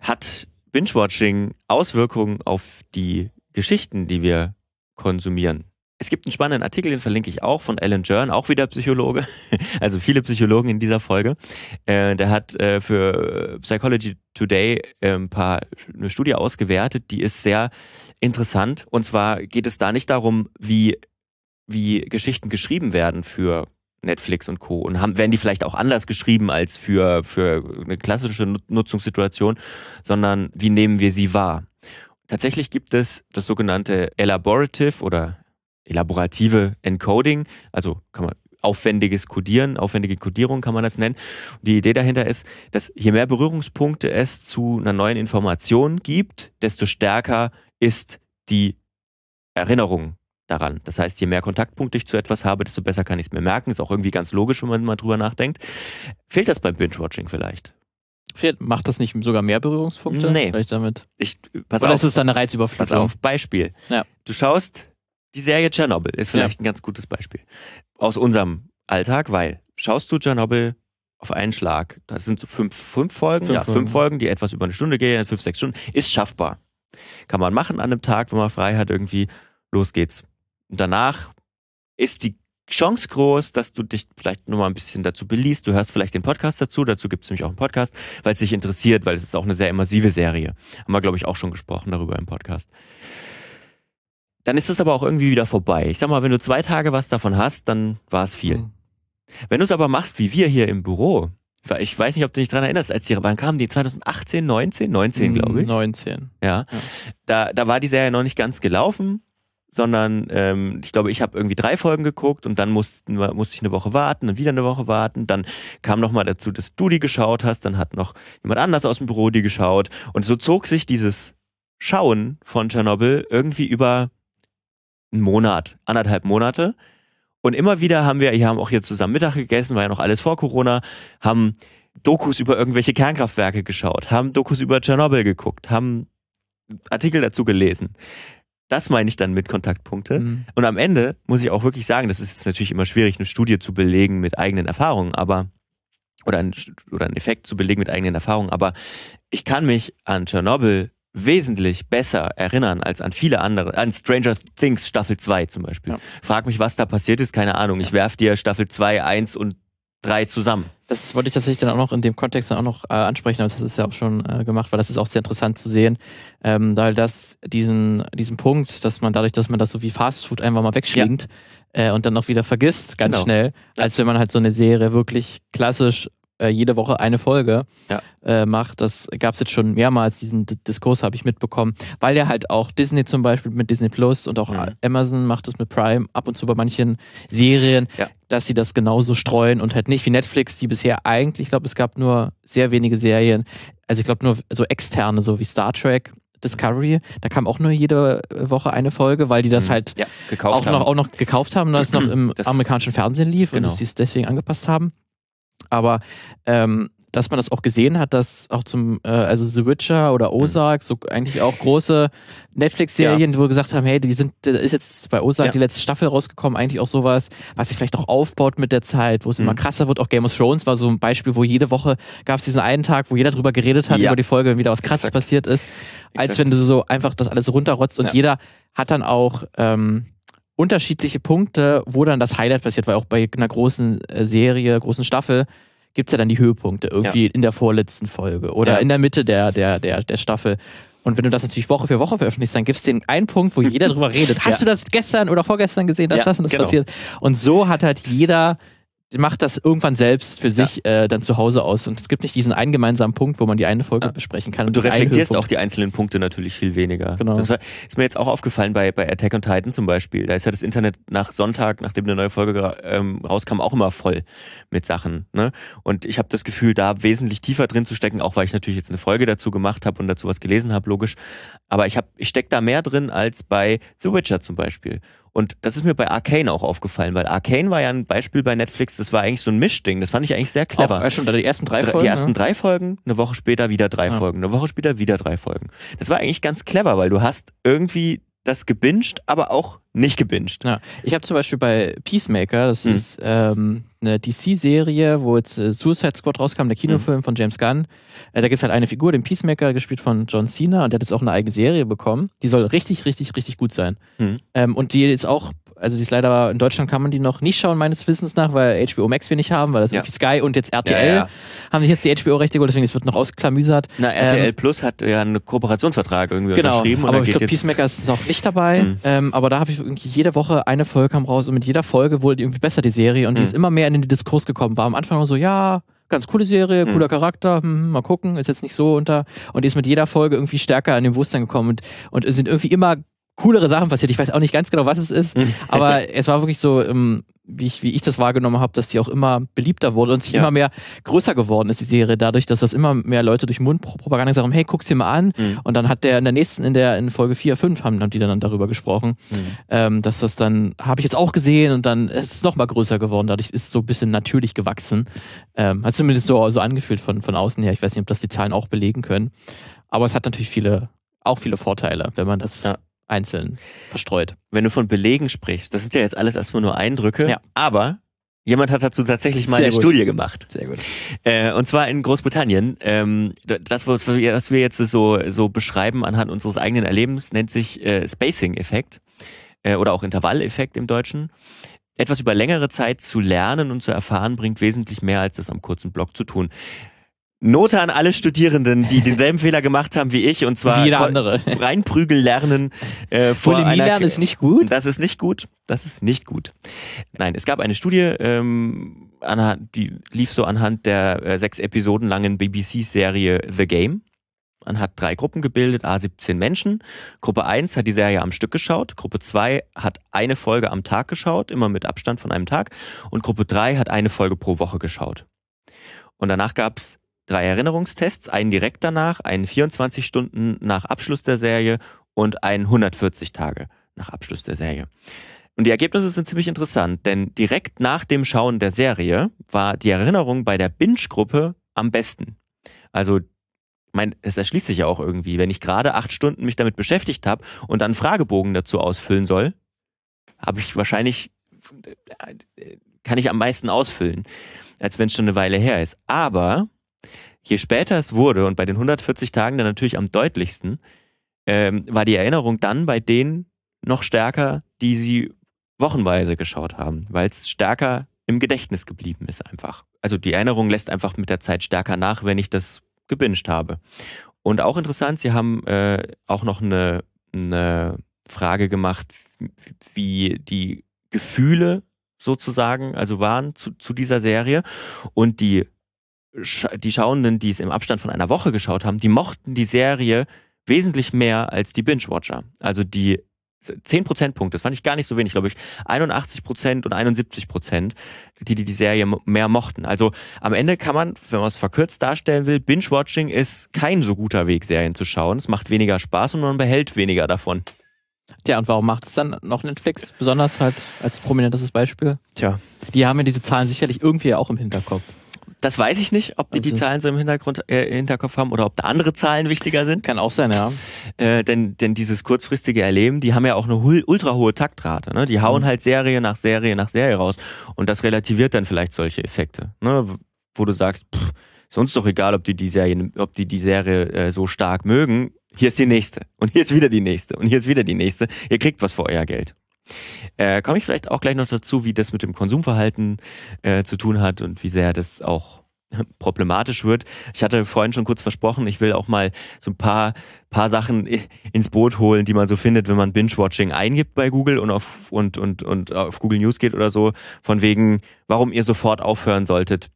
Hat Binge-Watching Auswirkungen auf die Geschichten, die wir konsumieren? Es gibt einen spannenden Artikel, den verlinke ich auch, von Alan Jern, auch wieder Psychologe, also viele Psychologen in dieser Folge. Äh, der hat äh, für Psychology Today äh, ein paar, eine Studie ausgewertet, die ist sehr interessant. Und zwar geht es da nicht darum, wie, wie Geschichten geschrieben werden für Netflix und Co. Und haben, werden die vielleicht auch anders geschrieben als für, für eine klassische Nutzungssituation, sondern wie nehmen wir sie wahr? Tatsächlich gibt es das sogenannte Elaborative oder elaborative Encoding, also kann man aufwendiges Codieren, aufwendige Codierung kann man das nennen. Und die Idee dahinter ist, dass je mehr Berührungspunkte es zu einer neuen Information gibt, desto stärker ist die Erinnerung daran. Das heißt, je mehr Kontaktpunkte ich zu etwas habe, desto besser kann ich es mir merken. Ist auch irgendwie ganz logisch, wenn man mal drüber nachdenkt. Fehlt das beim Binge-Watching vielleicht? Macht das nicht sogar mehr Berührungspunkte? Nee. Vielleicht damit? Ich, pass Oder auf, ist es dann eine Reizüberflutung? pass auf, Beispiel. Ja. Du schaust die Serie Tschernobyl ist vielleicht ein ganz gutes Beispiel aus unserem Alltag, weil schaust du Tschernobyl auf einen Schlag, das sind so fünf, fünf Folgen, Fünf ja, fünf Folgen, die etwas über eine Stunde gehen, fünf, sechs Stunden, ist schaffbar. Kann man machen an einem Tag, wenn man frei hat, irgendwie, los geht's. Und danach ist die Chance groß, dass du dich vielleicht noch mal ein bisschen dazu beliest. Du hörst vielleicht den Podcast dazu. Dazu gibt es nämlich auch einen Podcast, weil es dich interessiert, weil es ist auch eine sehr immersive Serie. Haben wir, glaube ich, auch schon gesprochen darüber im Podcast. Dann ist es aber auch irgendwie wieder vorbei. Ich sag mal, wenn du zwei Tage was davon hast, dann war es viel. Mhm. Wenn du es aber machst, wie wir hier im Büro, ich weiß nicht, ob du dich dran erinnerst, als die wann kamen die 2018, 19, 19, glaube ich. 19. Ja. Ja. Da, da war die Serie noch nicht ganz gelaufen, sondern ähm, ich glaube, ich habe irgendwie drei Folgen geguckt und dann mussten, wir- musste ich eine Woche warten und wieder eine Woche warten. Dann kam noch mal dazu, dass du die geschaut hast, dann hat noch jemand anders aus dem Büro die geschaut und so zog sich dieses Schauen von Tschernobyl irgendwie über einen Monat, anderthalb Monate. Und immer wieder haben wir, wir haben auch hier zusammen Mittag gegessen, war ja noch alles vor Corona, haben Dokus über irgendwelche Kernkraftwerke geschaut, haben Dokus über Tschernobyl geguckt, haben Artikel dazu gelesen. Das meine ich dann mit Kontaktpunkte. Mhm. Und am Ende muss ich auch wirklich sagen, das ist jetzt natürlich immer schwierig, eine Studie zu belegen mit eigenen Erfahrungen, aber oder ein, oder einen Effekt zu belegen mit eigenen Erfahrungen, aber ich kann mich an Tschernobyl wesentlich besser erinnern als an viele andere, an Stranger Things Staffel 2 zum Beispiel. Ja. Frag mich, was da passiert ist, keine Ahnung. Ich werf dir Staffel 2, 1 und 3 zusammen. Das wollte ich tatsächlich dann auch noch in dem Kontext dann auch noch äh, ansprechen, aber das ist ja auch schon äh, gemacht, weil das ist auch sehr interessant zu sehen, ähm, weil das diesen, diesen Punkt, dass man dadurch, dass man das so wie Fastfood einfach mal wegschlingt äh, und dann auch wieder vergisst, ganz Genau. schnell, als wenn man halt so eine Serie wirklich klassisch äh, jede Woche eine Folge Ja. äh, macht. Das gab es jetzt schon mehrmals, diesen D Diskurs habe ich mitbekommen, weil ja halt auch Disney zum Beispiel mit Disney Plus und auch Mhm. Amazon macht das mit Prime ab und zu bei manchen Serien, Ja. dass sie das genauso streuen und halt nicht wie Netflix, die bisher eigentlich, ich glaube, es gab nur sehr wenige Serien, also ich glaube nur so externe, so wie Star Trek, Discovery, da kam auch nur jede Woche eine Folge, weil die das Mhm. halt ja, auch noch, auch noch gekauft haben, dass es noch im Das- amerikanischen Fernsehen lief Genau. und sie es deswegen angepasst haben. Aber ähm, dass man das auch gesehen hat, dass auch zum, äh, also The Witcher oder Ozark, so eigentlich auch große Netflix-Serien, wo wir gesagt haben, hey, die sind, da ist jetzt bei Ozark Ja. die letzte Staffel rausgekommen, eigentlich auch sowas, was sich vielleicht auch aufbaut mit der Zeit, wo es immer Mhm. krasser wird. Auch Game of Thrones war so ein Beispiel, wo jede Woche gab es diesen einen Tag, wo jeder drüber geredet hat, Ja. über die Folge, wenn wieder was krasses Exakt. passiert ist, als Exakt. wenn du so einfach das alles runterrotzt und Ja. jeder hat dann auch ähm, unterschiedliche Punkte, wo dann das Highlight passiert, weil auch bei einer großen äh, Serie, großen Staffel gibt's ja dann die Höhepunkte irgendwie in der vorletzten Folge oder Ja. in der Mitte der, der, der, der Staffel. Und wenn du das natürlich Woche für Woche veröffentlichst, dann gibt's den einen Punkt, wo jeder drüber redet. Hast Ja. du das gestern oder vorgestern gesehen, dass Ja, das und das genau. passiert? Und so hat halt jeder macht das irgendwann selbst für sich äh, dann zu Hause aus. Und es gibt nicht diesen einen gemeinsamen Punkt, wo man die eine Folge Ja. besprechen kann. Und du reflektierst auch die einzelnen Punkte natürlich viel weniger. Genau. Das war, ist mir jetzt auch aufgefallen bei, bei Attack on Titan zum Beispiel. Da ist ja das Internet nach Sonntag, nachdem eine neue Folge ähm, rauskam, auch immer voll mit Sachen. Ne? Und ich habe das Gefühl, da wesentlich tiefer drin zu stecken, auch weil ich natürlich jetzt eine Folge dazu gemacht habe und dazu was gelesen habe, logisch. Aber ich, hab, ich stecke da mehr drin als bei The Witcher zum Beispiel. Und das ist mir bei Arcane auch aufgefallen, weil Arcane war ja ein Beispiel bei Netflix, das war eigentlich so ein Mischding. Das fand ich eigentlich sehr clever. Auch, schon die ersten drei Dre- Folgen. die ersten ne? drei Folgen, eine Woche später wieder drei Ja. Folgen, eine Woche später wieder drei Folgen. Das war eigentlich ganz clever, weil du hast irgendwie das gebinged, aber auch nicht gebinged. Ja, ich habe zum Beispiel bei Peacemaker, das Hm. ist ähm, eine DC-Serie, wo jetzt äh, Suicide Squad rauskam, der Kinofilm von James Gunn. Äh, da gibt's halt eine Figur, den Peacemaker, gespielt von John Cena, und der hat jetzt auch eine eigene Serie bekommen. Die soll richtig, richtig, richtig gut sein. Hm. Ähm, und die ist auch, also die ist leider, in Deutschland kann man die noch nicht schauen, meines Wissens nach, weil HBO Max wir nicht haben, weil das Ja. irgendwie Sky und jetzt RTL Ja, ja. haben sich jetzt die HBO-Rechte geholt, deswegen es wird noch ausklamüsert. Na, RTL Ähm, Plus hat ja einen Kooperationsvertrag irgendwie Genau, unterschrieben aber ich glaube, Peacemaker ist noch nicht dabei. Mhm. Ähm, aber da habe ich irgendwie jede Woche eine Folge kam raus und mit jeder Folge wurde die irgendwie besser, die Serie. Und die Mhm. ist immer mehr in den Diskurs gekommen. War am Anfang nur so, ja, ganz coole Serie, Mhm. cooler Charakter, hm, mal gucken, ist jetzt nicht so unter. Und die ist mit jeder Folge irgendwie stärker in den Bewusstsein gekommen. Und, und sind irgendwie immer coolere Sachen passiert. Ich weiß auch nicht ganz genau, was es ist, Mhm. aber es war wirklich so, ähm, wie, ich, wie ich das wahrgenommen habe, dass die auch immer beliebter wurde und sich Ja. immer mehr größer geworden ist, die Serie, dadurch, dass das immer mehr Leute durch Mundpropaganda gesagt haben, hey, guck's dir mal an. Mhm. Und dann hat der in der nächsten, in der in Folge 4, 5 haben, haben die dann darüber gesprochen, Mhm. ähm, dass das dann, habe ich jetzt auch gesehen und dann ist es noch mal größer geworden. Dadurch ist es so ein bisschen natürlich gewachsen. Ähm, hat zumindest so, so angefühlt von, von außen her. Ich weiß nicht, ob das die Zahlen auch belegen können. Aber es hat natürlich viele, auch viele Vorteile, wenn man das Ja. Einzeln verstreut. Wenn du von Belegen sprichst, das sind ja jetzt alles erstmal nur Eindrücke, Ja. aber jemand hat dazu tatsächlich mal Sehr eine gut. Studie gemacht. Sehr gut. Äh, und zwar in Großbritannien. Ähm, das, was wir, was wir jetzt so, so beschreiben anhand unseres eigenen Erlebens, nennt sich äh, Spacing-Effekt äh, oder auch Intervalleffekt im Deutschen. etwas über längere Zeit zu lernen und zu erfahren, bringt wesentlich mehr, als das am kurzen Block zu tun. Note an alle Studierenden, die denselben Fehler gemacht haben wie ich, und zwar Wie jeder andere. reinprügel lernen äh, vor Bulimie einer lernen ist nicht gut. das ist nicht gut. Das ist nicht gut. Nein, es gab eine Studie, ähm, anhand, die lief so anhand der äh, sechs Episoden langen BBC-Serie The Game. Man hat drei Gruppen gebildet, a 17 Menschen. Gruppe 1 hat die Serie am Stück geschaut. Gruppe 2 hat eine Folge am Tag geschaut, immer mit Abstand von einem Tag. Und Gruppe 3 hat eine Folge pro Woche geschaut. Und danach gab's drei Erinnerungstests, einen direkt danach, einen 24 Stunden nach Abschluss der Serie und einen 140 Tage nach Abschluss der Serie. Und die Ergebnisse sind ziemlich interessant, denn direkt nach dem Schauen der Serie war die Erinnerung bei der Binge-Gruppe am besten. Also, mein, es erschließt sich ja auch irgendwie, wenn ich gerade acht Stunden mich damit beschäftigt habe und dann Fragebogen dazu ausfüllen soll, habe ich wahrscheinlich, äh, kann ich am meisten ausfüllen, als wenn es schon eine Weile her ist. Aber je später es wurde und bei den 140 Tagen dann natürlich am deutlichsten, ähm, war die Erinnerung dann bei denen noch stärker, die sie wochenweise geschaut haben, weil es stärker im Gedächtnis geblieben ist einfach. Also die Erinnerung lässt einfach mit der Zeit stärker nach, wenn ich das gebinged habe. Und auch interessant, sie haben äh, auch noch eine, eine Frage gemacht, wie die Gefühle sozusagen, also waren zu, zu dieser Serie. Und die, die Schauenden, die es im Abstand von einer Woche geschaut haben, die mochten die Serie wesentlich mehr als die Binge-Watcher. Also die 10 Prozentpunkte, das fand ich gar nicht so wenig, glaube ich. 81 Prozent und 71 Prozent, die, die die Serie mehr mochten. Also am Ende kann man, wenn man es verkürzt darstellen will, Binge-Watching ist kein so guter Weg, Serien zu schauen. Es macht weniger Spaß und man behält weniger davon. Tja, und warum macht es dann noch Netflix? Besonders halt als prominentes Beispiel. Tja. Die haben ja diese Zahlen sicherlich irgendwie auch im Hinterkopf. Das weiß ich nicht, ob die die Also- Zahlen so im Hintergrund, äh, Hinterkopf haben oder ob da andere Zahlen wichtiger sind. Kann auch sein, ja. Äh, denn, denn dieses kurzfristige Erleben, die haben ja auch eine ultra hohe Taktrate. Ne? Die hauen Mhm. halt Serie nach Serie nach Serie raus. Und das relativiert dann vielleicht solche Effekte. Ne? Wo du sagst, pff, ist uns doch egal, ob die die Serie, ob die die Serie äh, so stark mögen. Hier ist die nächste. Und hier ist wieder die nächste. Und hier ist wieder die nächste. Ihr kriegt was für euer Geld. Äh, Komme ich vielleicht auch gleich noch dazu, wie das mit dem Konsumverhalten äh, zu tun hat und wie sehr das auch problematisch wird. Ich hatte vorhin schon kurz versprochen, ich will auch mal so ein paar, paar Sachen ins Boot holen, die man so findet, wenn man Binge-Watching eingibt bei Google und auf, und, und, und auf Google News geht oder so, von wegen, warum ihr sofort aufhören solltet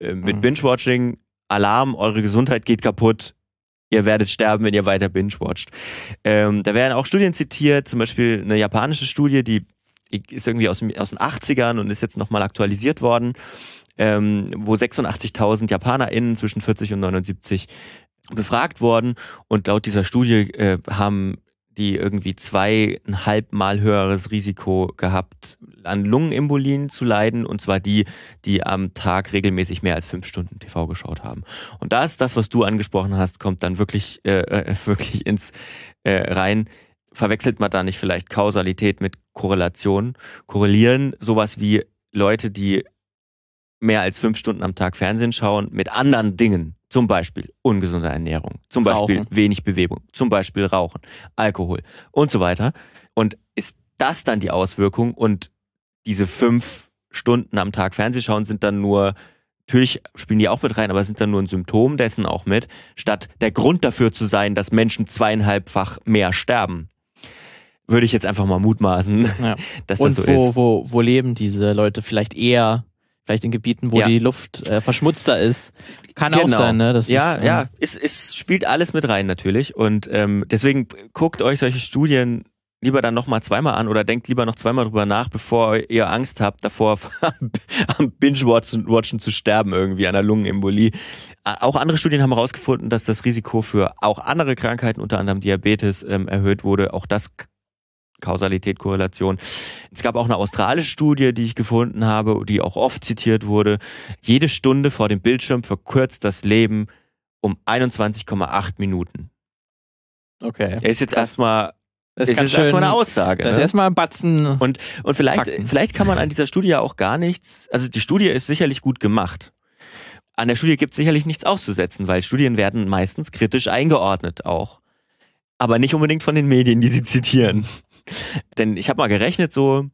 äh, mit Mhm. Binge-Watching. Alarm, eure Gesundheit geht kaputt. Ihr werdet sterben, wenn ihr weiter binge-watcht. Ähm, da werden auch Studien zitiert, zum Beispiel eine japanische Studie, die ist irgendwie aus, aus den 80ern und ist jetzt nochmal aktualisiert worden, ähm, wo 86.000 JapanerInnen zwischen 40 und 79 befragt wurden und laut dieser Studie äh, haben die irgendwie zweieinhalb Mal höheres Risiko gehabt, an Lungenembolien zu leiden, und zwar die, die am Tag regelmäßig mehr als fünf Stunden TV geschaut haben. Und da ist das, was du angesprochen hast, kommt dann wirklich, äh, äh, wirklich ins äh, rein. Verwechselt man da nicht vielleicht Kausalität mit Korrelation? Korrelieren sowas wie Leute, die mehr als fünf Stunden am Tag Fernsehen schauen, mit anderen Dingen. Zum Beispiel ungesunde Ernährung, zum Beispiel Rauchen. wenig Bewegung, zum Beispiel Rauchen, Alkohol und so weiter. Und ist das dann die Auswirkung? Und diese fünf Stunden am Tag Fernsehschauen sind dann nur, natürlich spielen die auch mit rein, aber sind dann nur ein Symptom dessen auch mit, statt der Grund dafür zu sein, dass Menschen zweieinhalbfach mehr sterben. Würde ich jetzt einfach mal mutmaßen, Ja. dass Und das so wo, ist. wo, wo leben diese Leute vielleicht eher, vielleicht in Gebieten, wo Ja. die Luft äh, verschmutzter ist. Kann auch Genau. sein, ne? Das Ja, ist, äh, ja, es, es spielt alles mit rein natürlich. Und ähm, deswegen guckt euch solche Studien lieber dann nochmal zweimal an oder denkt lieber noch zweimal drüber nach, bevor ihr Angst habt, davor am Binge-Watchen Watchen zu sterben irgendwie an einer Lungenembolie. Auch andere Studien haben herausgefunden, dass das Risiko für auch andere Krankheiten, unter anderem Diabetes, ähm, erhöht wurde. Auch das Kausalität, Korrelation. Es gab auch eine australische Studie, die ich gefunden habe, die auch oft zitiert wurde. Jede Stunde vor dem Bildschirm verkürzt das Leben um 21,8 Minuten. Okay. Er ist jetzt erstmal, Das ist jetzt erstmal eine Aussage. Das ist Ne? erstmal ein Batzen. Und, und vielleicht, Fakten. vielleicht kann man an dieser Studie auch gar nichts, also die Studie ist sicherlich gut gemacht. An der Studie gibt es sicherlich nichts auszusetzen, weil Studien werden meistens kritisch eingeordnet auch. Aber nicht unbedingt von den Medien, die sie zitieren. Denn ich habe mal gerechnet, so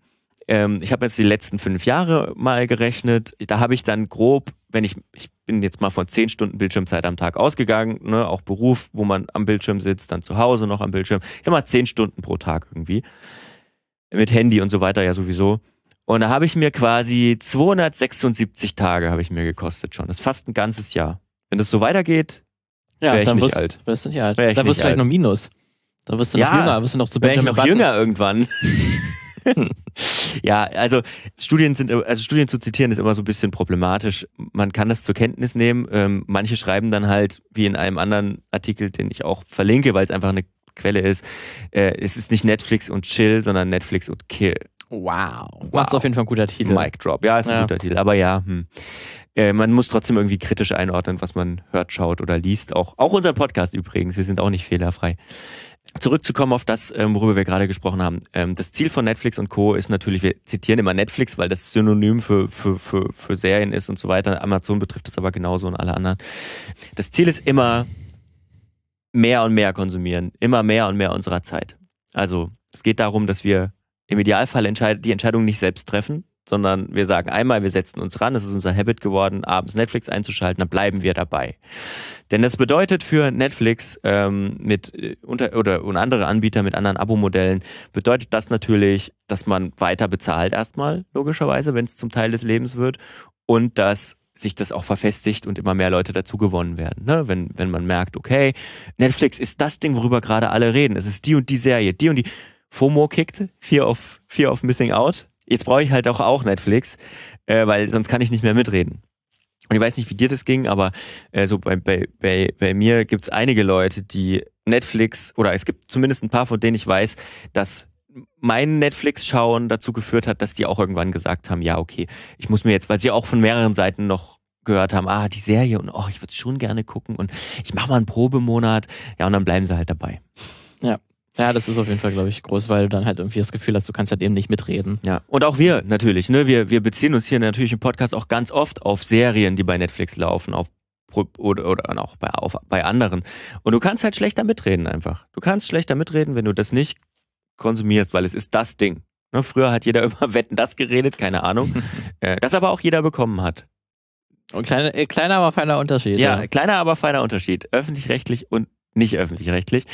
Ähm, ich habe jetzt die letzten fünf Jahre mal gerechnet. Da habe ich dann grob, wenn ich, ich bin jetzt mal von zehn Stunden Bildschirmzeit am Tag ausgegangen, ne, auch Beruf, wo man am Bildschirm sitzt, dann zu Hause noch am Bildschirm. Ich sag mal zehn Stunden pro Tag irgendwie. Mit Handy und so weiter ja sowieso. Und da habe ich mir quasi 276 Tage habe ich mir gekostet schon. Das ist fast ein ganzes Jahr. Wenn das so weitergeht, Ja, Wär ich dann nicht wirst, alt. Wirst du nicht alt. Wär ich da wirst du vielleicht noch Minus. Da wirst du noch Ja, jünger, wirst du noch zu wäre ich Benjamin noch Button. jünger irgendwann. ja, also Studien sind, also Studien zu zitieren ist immer so ein bisschen problematisch. Man kann das zur Kenntnis nehmen. Ähm, manche schreiben dann halt, wie in einem anderen Artikel, den ich auch verlinke, weil es einfach eine Quelle ist, äh, es ist nicht Netflix und Chill, sondern Netflix und Kill. Wow. Wow. Macht's auf jeden Fall ein guter Titel. Mic Drop. Ja, ist ein Ja. guter Titel. Aber ja, hm. äh, man muss trotzdem irgendwie kritisch einordnen, was man hört, schaut oder liest. Auch, auch unser Podcast übrigens. Wir sind auch nicht fehlerfrei. Zurückzukommen auf das, ähm, worüber wir gerade gesprochen haben. Ähm, das Ziel von Netflix und Co. ist natürlich, wir zitieren immer Netflix, weil das Synonym für, für, für, für Serien ist und so weiter. Amazon betrifft das aber genauso und alle anderen. Das Ziel ist immer mehr und mehr konsumieren. Immer mehr und mehr unserer Zeit. Also es geht darum, dass wir im Idealfall die Entscheidung nicht selbst treffen, sondern wir sagen einmal, wir setzen uns ran, es ist unser Habit geworden, abends Netflix einzuschalten, dann bleiben wir dabei. Denn das bedeutet für Netflix ähm, mit äh, unter oder und andere Anbieter mit anderen Abo-Modellen bedeutet das natürlich, dass man weiter bezahlt erstmal logischerweise, wenn es zum Teil des Lebens wird und dass sich das auch verfestigt und immer mehr Leute dazu gewonnen werden. Ne? Wenn, wenn man merkt, okay, Netflix ist das Ding, worüber gerade alle reden. Es ist die und die Serie, die und die. FOMO kickt, Fear of, Fear of Missing Out. Jetzt brauche ich halt auch, auch Netflix, äh, weil sonst kann ich nicht mehr mitreden. Und ich weiß nicht, wie dir das ging, aber äh, so bei, bei, bei, bei mir gibt es einige Leute, die Netflix, oder es gibt zumindest ein paar, von denen ich weiß, dass mein Netflix-Schauen dazu geführt hat, dass die auch irgendwann gesagt haben, ja, okay, ich muss mir jetzt, weil sie auch von mehreren Seiten noch gehört haben, ah, die Serie und oh, ich würde schon gerne gucken und ich mache mal einen Probemonat, ja, und dann bleiben sie halt dabei. Ja, das ist auf jeden Fall, glaube ich, groß, weil du dann halt irgendwie das Gefühl hast, du kannst halt eben nicht mitreden. Ja, und auch wir natürlich, ne? Wir, wir beziehen uns hier natürlich im Podcast auch ganz oft auf Serien, die bei Netflix laufen, auf oder, oder auch bei, auf, bei anderen. Und du kannst halt schlechter mitreden einfach. Du kannst schlechter mitreden, wenn du das nicht konsumierst, weil es ist das Ding. Ne? Früher hat jeder über Wetten das geredet, keine Ahnung. äh, das aber auch jeder bekommen hat. Und kleine, äh, kleiner, aber feiner Unterschied. Ja, kleiner, aber feiner Unterschied. Öffentlich-rechtlich und nicht öffentlich-rechtlich.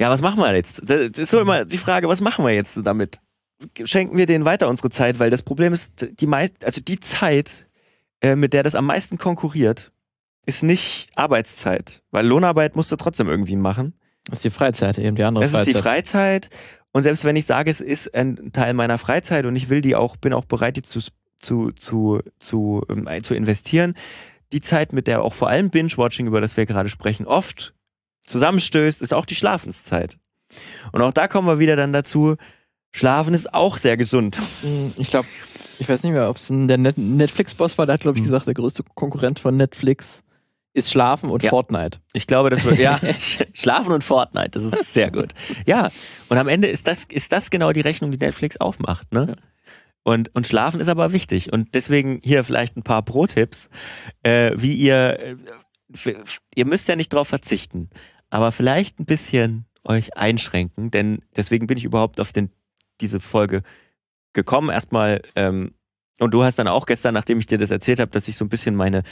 Ja, was machen wir jetzt? Das ist so immer die Frage, was machen wir jetzt damit? Schenken wir denen weiter unsere Zeit? Weil das Problem ist, die meist, also die Zeit, äh, mit der das am meisten konkurriert, ist nicht Arbeitszeit. Weil Lohnarbeit musst du trotzdem irgendwie machen. Das ist die Freizeit, eben die andere Das ist Freizeit. die Freizeit. Und selbst wenn ich sage, es ist ein Teil meiner Freizeit und ich will die auch, bin auch bereit, die zu, zu, zu, zu, ähm, zu investieren, die Zeit, mit der auch vor allem Binge-Watching, über das wir gerade sprechen, oft zusammenstößt, ist auch die Schlafenszeit. Und auch da kommen wir wieder dann dazu, Schlafen ist auch sehr gesund. Hm, Ich glaube, ich weiß nicht mehr, ob es der Net Netflix-Boss war, der hat, glaube ich, Hm. gesagt, der größte Konkurrent von Netflix ist Schlafen und Ja. Fortnite. Ich glaube, das wird, ja, Sch- Schlafen und Fortnite, das ist sehr gut. Ja, und am Ende ist das, ist das genau die Rechnung, die Netflix aufmacht, ne? Und, und Schlafen ist aber wichtig. Und deswegen hier vielleicht ein paar Pro-Tipps, äh, wie ihr, äh, ihr müsst ja nicht drauf verzichten, aber vielleicht ein bisschen euch einschränken, denn deswegen bin ich überhaupt auf den, diese Folge gekommen. Erstmal, ähm, und du hast dann auch gestern, nachdem ich dir das erzählt habe, dass ich so ein bisschen meine,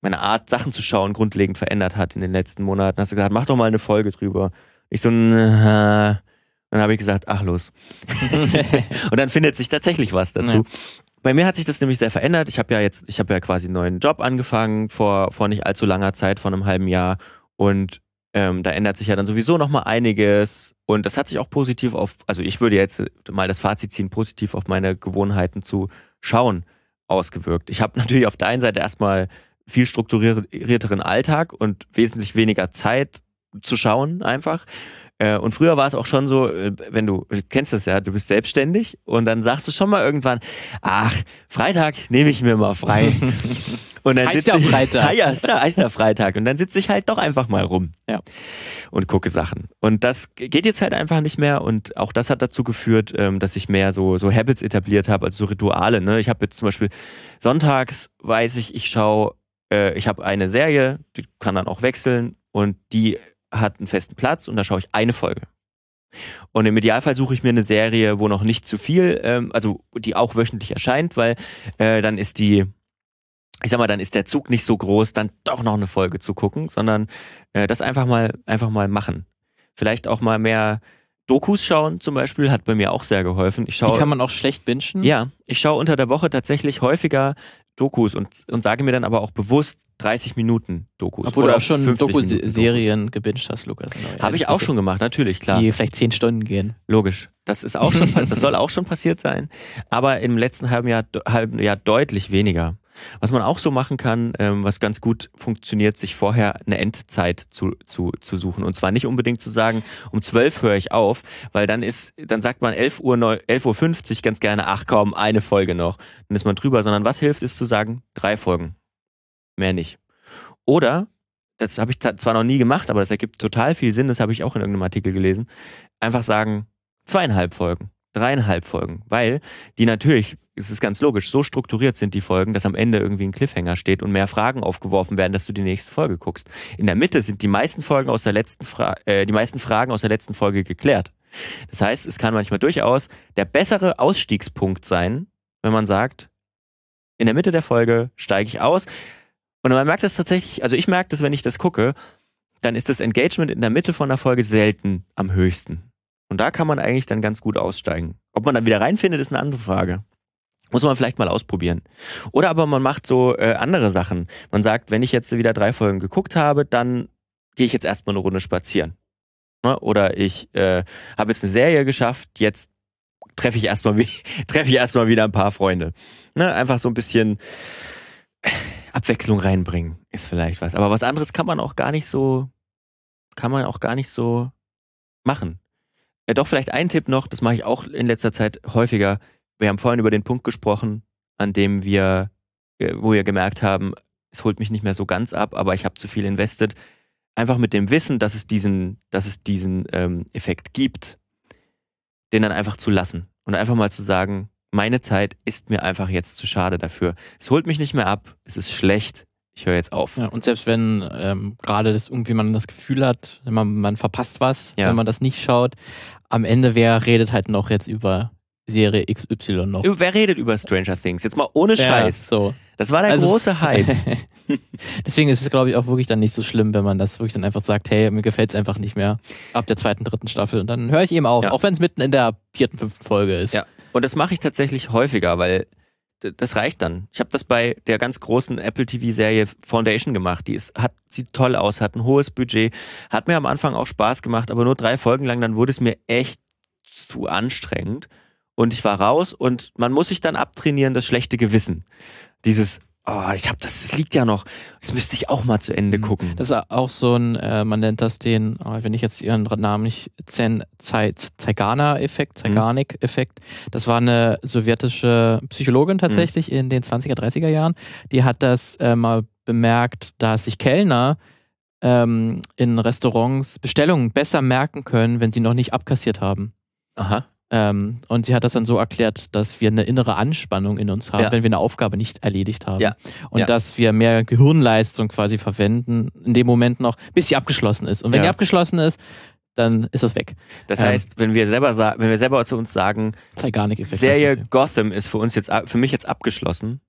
meine Art, Sachen zu schauen, grundlegend verändert hat in den letzten Monaten, hast du gesagt, mach doch mal eine Folge drüber. Ich so, äh, dann habe ich gesagt, ach los. und dann findet sich tatsächlich was dazu. Ja. Bei mir hat sich das nämlich sehr verändert. Ich habe ja jetzt, ich habe ja quasi einen neuen Job angefangen vor, vor nicht allzu langer Zeit, vor einem halben Jahr. Und ähm, da ändert sich ja dann sowieso noch mal einiges. Und das hat sich auch positiv auf, also ich würde jetzt mal das Fazit ziehen, positiv auf meine Gewohnheiten zu schauen ausgewirkt. Ich habe natürlich auf der einen Seite erstmal viel strukturierteren Alltag und wesentlich weniger Zeit zu schauen einfach. Äh, Und früher war es auch schon so, äh, wenn du, du kennst das ja, du bist selbstständig und dann sagst du schon mal irgendwann, ach, Freitag nehme ich mir mal frei. Und dann sitze ja ich, Freitag. Ja, ist da, der Freitag. Und dann sitze ich halt doch einfach mal rum. Ja. Und gucke Sachen. Und das geht jetzt halt einfach nicht mehr. Und auch das hat dazu geführt, ähm, dass ich mehr so, so Habits etabliert habe, also so Rituale. Ne? Ich habe jetzt zum Beispiel sonntags weiß ich, ich schaue, äh, ich habe eine Serie, die kann dann auch wechseln und die hat einen festen Platz und da schaue ich eine Folge. Und im Idealfall suche ich mir eine Serie, wo noch nicht zu viel, ähm, also die auch wöchentlich erscheint, weil äh, dann ist die, ich sag mal, dann ist der Zug nicht so groß, dann doch noch eine Folge zu gucken, sondern äh, das einfach mal, einfach mal machen. Vielleicht auch mal mehr Dokus schauen zum Beispiel hat bei mir auch sehr geholfen. Ich schaue, Die kann man auch schlecht bingen. ja, ich schaue unter der Woche tatsächlich häufiger Dokus und, und sage mir dann aber auch bewusst 30 Minuten Dokus. Obwohl du auch schon 50 Minuten Dokus. Doku-Serien gebinged hast, Lukas. Habe ich auch schon gemacht, natürlich, klar. Die vielleicht zehn Stunden gehen. Logisch. Das ist auch schon, das soll auch schon passiert sein. Aber im letzten halben Jahr, halben Jahr deutlich weniger. Was man auch so machen kann, ähm, was ganz gut funktioniert, sich vorher eine Endzeit zu, zu, zu suchen. Und zwar nicht unbedingt zu sagen, um 12 höre ich auf, weil dann ist, dann sagt man 11 Uhr, 11.50 Uhr ganz gerne, ach komm, eine Folge noch. Dann ist man drüber, sondern was hilft, ist zu sagen, drei Folgen. Mehr nicht. Oder, das habe ich zwar noch nie gemacht, aber das ergibt total viel Sinn, das habe ich auch in irgendeinem Artikel gelesen, einfach sagen, zweieinhalb Folgen dreieinhalb Folgen, weil die natürlich, es ist ganz logisch, so strukturiert sind die Folgen, dass am Ende irgendwie ein Cliffhanger steht und mehr Fragen aufgeworfen werden, dass du die nächste Folge guckst. In der Mitte sind die meisten Folgen aus der letzten Fra äh, die meisten Fragen aus der letzten Folge geklärt. Das heißt, es kann manchmal durchaus der bessere Ausstiegspunkt sein, wenn man sagt, in der Mitte der Folge steige ich aus. Und man merkt das tatsächlich, also ich merke das, wenn ich das gucke, dann ist das Engagement in der Mitte von der Folge selten am höchsten. Und da kann man eigentlich dann ganz gut aussteigen. Ob man dann wieder reinfindet, ist eine andere Frage. Muss man vielleicht mal ausprobieren. Oder aber man macht so äh, andere Sachen. Man sagt, wenn ich jetzt wieder drei Folgen geguckt habe, dann gehe ich jetzt erstmal eine Runde spazieren. Ne? Oder ich äh, habe jetzt eine Serie geschafft, jetzt treffe ich erstmal treffe ich wieder ein paar Freunde. Ne? Einfach so ein bisschen Abwechslung reinbringen, ist vielleicht was. Aber was anderes kann man auch gar nicht so, kann man auch gar nicht so machen. Ja, doch, vielleicht ein Tipp noch, das mache ich auch in letzter Zeit häufiger. Wir haben vorhin über den Punkt gesprochen, an dem wir, äh, wo wir gemerkt haben, es holt mich nicht mehr so ganz ab, aber ich habe zu viel investiert. Einfach mit dem Wissen, dass es diesen, dass es diesen ähm, Effekt gibt, den dann einfach zu lassen und einfach mal zu sagen, meine Zeit ist mir einfach jetzt zu schade dafür. Es holt mich nicht mehr ab, es ist schlecht, ich höre jetzt auf. Ja, und selbst wenn ähm, gerade das irgendwie man das Gefühl hat, man, man verpasst was, ja. wenn man das nicht schaut, am Ende, wer redet halt noch jetzt über Serie XY noch? Wer redet über Stranger Things? Jetzt mal ohne Scheiß. Ja, so. Das war der also große Hype. Deswegen ist es, glaube ich, auch wirklich dann nicht so schlimm, wenn man das wirklich dann einfach sagt, hey, mir gefällt es einfach nicht mehr ab der zweiten, dritten Staffel. Und dann höre ich eben auf, ja. auch wenn es mitten in der vierten, fünften Folge ist. Ja. Und das mache ich tatsächlich häufiger, weil das reicht dann. Ich habe das bei der ganz großen Apple TV-Serie Foundation gemacht. Die ist, hat, sieht toll aus, hat ein hohes Budget, hat mir am Anfang auch Spaß gemacht, aber nur drei Folgen lang, dann wurde es mir echt zu anstrengend. Und ich war raus und man muss sich dann abtrainieren, das schlechte Gewissen. Dieses, oh, ich habe das, das liegt ja noch. Das müsste ich auch mal zu Ende mhm. gucken. Das ist auch so ein, äh, man nennt das den, oh, wenn ich jetzt ihren Namen nicht, Zegana-Effekt, Zeigarnik-Effekt. Das war eine sowjetische Psychologin tatsächlich mhm. in den 20er, 30er Jahren. Die hat das äh, mal bemerkt, dass sich Kellner ähm, in Restaurants Bestellungen besser merken können, wenn sie noch nicht abkassiert haben. Aha. Ähm, und sie hat das dann so erklärt, dass wir eine innere Anspannung in uns haben, ja. wenn wir eine Aufgabe nicht erledigt haben. Ja. Und ja. dass wir mehr Gehirnleistung quasi verwenden, in dem Moment noch, bis sie abgeschlossen ist. Und wenn die abgeschlossen ist, dann ist das weg. Das ähm, heißt, wenn wir selber wenn wir selber zu uns sagen, Serie Gotham ist für uns jetzt für mich jetzt abgeschlossen,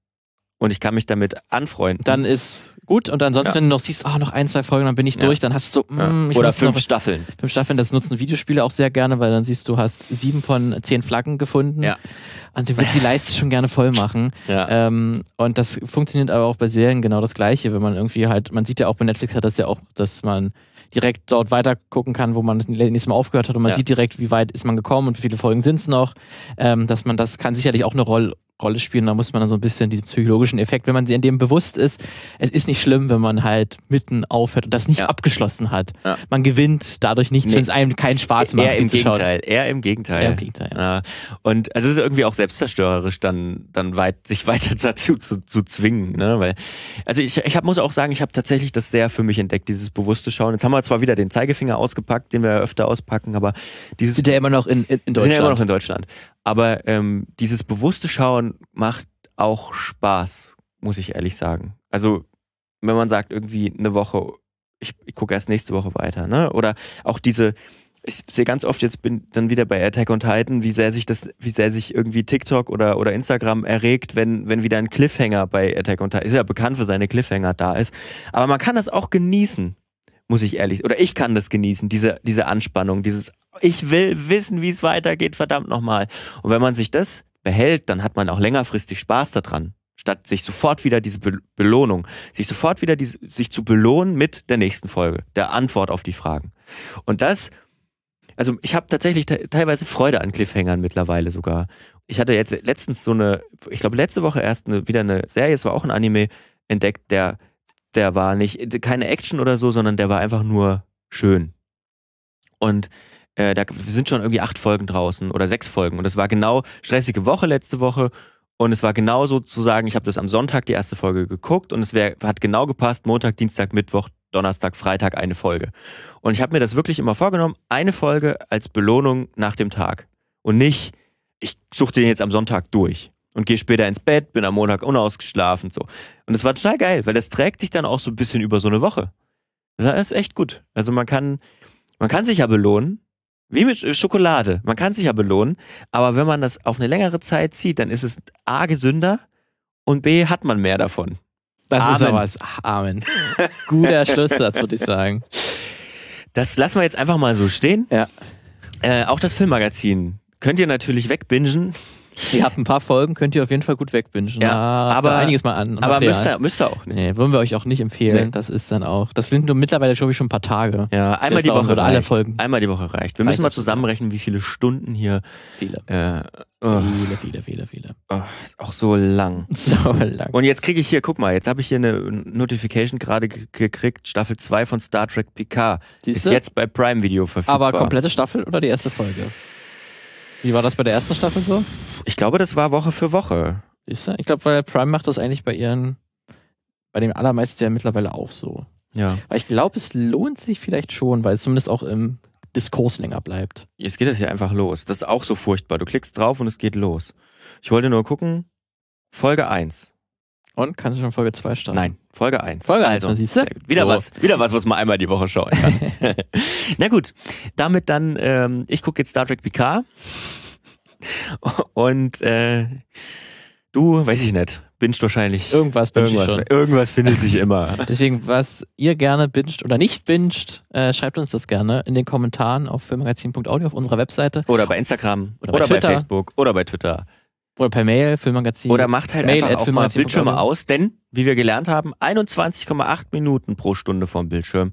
und ich kann mich damit anfreunden. Dann ist gut und ansonsten, wenn du noch siehst, oh, noch ein, zwei Folgen, dann bin ich durch, dann hast du so, mm, ich Oder fünf Staffeln. Fünf Staffeln, das nutzen Videospiele auch sehr gerne, weil dann siehst du, hast sieben von zehn Flaggen gefunden. Ja. Und du willst die Leiste schon gerne voll machen. Ja. Ähm, und das funktioniert aber auch bei Serien genau das Gleiche, wenn man irgendwie halt, man sieht ja auch bei Netflix hat das ja auch, dass man direkt dort weiter gucken kann, wo man das nächste Mal aufgehört hat und man ja. sieht direkt, wie weit ist man gekommen und wie viele Folgen sind es noch. Ähm, dass man das kann sicherlich auch eine Rolle Rolle spielen. Da muss man dann so ein bisschen diesen psychologischen Effekt, wenn man sich in dem bewusst ist, es ist nicht schlimm, wenn man halt mitten aufhört und das nicht ja. abgeschlossen hat. Ja. Man gewinnt dadurch nichts, nee. wenn es einem keinen Spaß macht. Eher im Gegenteil, eher im Gegenteil. Eher im Gegenteil. Ja. Und also es ist irgendwie auch selbstzerstörerisch, dann, dann weit, sich weiter dazu zu, zu zwingen. Ne? Weil, also ich, ich hab, muss auch sagen, ich habe tatsächlich das sehr für mich entdeckt, dieses bewusste Schauen. Jetzt haben wir zwar wieder den Zeigefinger ausgepackt, den wir ja öfter auspacken, aber dieses. Sind ja immer noch in, in, in Deutschland. Sind ja immer noch in Deutschland. Aber ähm, dieses bewusste Schauen macht auch Spaß, muss ich ehrlich sagen. Also, wenn man sagt, irgendwie eine Woche, ich, ich gucke erst nächste Woche weiter, ne? Oder auch diese, ich sehe ganz oft jetzt bin dann wieder bei Attack on Titan, wie sehr sich das, wie sehr sich irgendwie TikTok oder, oder Instagram erregt, wenn, wenn wieder ein Cliffhanger bei Attack on Titan, ist ja bekannt für seine Cliffhanger da ist. Aber man kann das auch genießen, muss ich ehrlich, oder ich kann das genießen, diese, diese Anspannung, dieses, ich will wissen, wie es weitergeht, verdammt nochmal. Und wenn man sich das behält, dann hat man auch längerfristig Spaß daran statt sich sofort wieder diese Be Belohnung, sich sofort wieder diese, sich zu belohnen mit der nächsten Folge, der Antwort auf die Fragen. Und das also ich habe tatsächlich te teilweise Freude an Cliffhangern mittlerweile sogar. Ich hatte jetzt letztens so eine, ich glaube letzte Woche erst eine, wieder eine Serie, es war auch ein Anime entdeckt, der, der war nicht, keine Action oder so, sondern der war einfach nur schön. Und äh, da sind schon irgendwie acht Folgen draußen oder sechs Folgen und es war genau stressige Woche letzte Woche und es war genau sozusagen, ich habe das am Sonntag die erste Folge geguckt und es wär, hat genau gepasst, Montag, Dienstag, Mittwoch, Donnerstag, Freitag eine Folge. Und ich habe mir das wirklich immer vorgenommen, eine Folge als Belohnung nach dem Tag. Und nicht, ich suche den jetzt am Sonntag durch und gehe später ins Bett, bin am Montag unausgeschlafen so. Und es war total geil, weil das trägt dich dann auch so ein bisschen über so eine Woche. Das ist echt gut. Also man kann, man kann sich ja belohnen, wie mit Schokolade. Man kann sich ja belohnen, aber wenn man das auf eine längere Zeit zieht, dann ist es A gesünder und B hat man mehr davon. Das Amen. ist ja was. Amen. Guter Schlusssatz, würde ich sagen. Das lassen wir jetzt einfach mal so stehen. Ja. Äh, auch das Filmmagazin könnt ihr natürlich wegbingen. Ihr habt ein paar Folgen, könnt ihr auf jeden Fall gut wegbingen. Ja, aber einiges mal an. Aber müsst ihr, müsst ihr auch nicht. Nee, würden wir euch auch nicht empfehlen. Nee. Das ist dann auch. Das sind nur mittlerweile, glaube ich, schon ein paar Tage. Ja, einmal die Woche oder alle Folgen. Einmal die Woche reicht. Wir reicht müssen mal zusammenrechnen, wie viele Stunden hier. Viele. Äh, oh. Viele, viele, viele, viele. Oh, ist auch so lang. So lang. Und jetzt kriege ich hier, guck mal, jetzt habe ich hier eine Notification gerade gekriegt. Staffel 2 von Star Trek Picard. Siehste? Ist jetzt bei Prime Video verfügbar. Aber komplette Staffel oder die erste Folge? Wie war das bei der ersten Staffel so? Ich glaube, das war Woche für Woche. Ist Ich glaube, weil Prime macht das eigentlich bei ihren, bei dem allermeisten ja mittlerweile auch so. Ja. Weil ich glaube, es lohnt sich vielleicht schon, weil es zumindest auch im Diskurs länger bleibt. Jetzt geht es ja einfach los. Das ist auch so furchtbar. Du klickst drauf und es geht los. Ich wollte nur gucken, Folge 1. Und kannst du schon Folge 2 starten? Nein, Folge 1. Folge 1, also, siehst du? Wieder, so. was, wieder was, was man einmal die Woche schauen kann. Na gut, damit dann, ähm, ich gucke jetzt Star Trek Picard. Und äh, du, weiß ich nicht, binged wahrscheinlich. Irgendwas binge irgendwas. Irgendwas findet sich immer. Deswegen, was ihr gerne binged oder nicht binged, äh, schreibt uns das gerne in den Kommentaren auf filmmagazin.audio auf unserer Webseite. Oder bei Instagram. Oder, oder bei, bei, Facebook. Oder bei Twitter. Oder per Mail, Filmmagazin. Oder macht halt Mail einfach auch mal Bildschirme aus, denn, wie wir gelernt haben, 21,8 Minuten pro Stunde vom Bildschirm.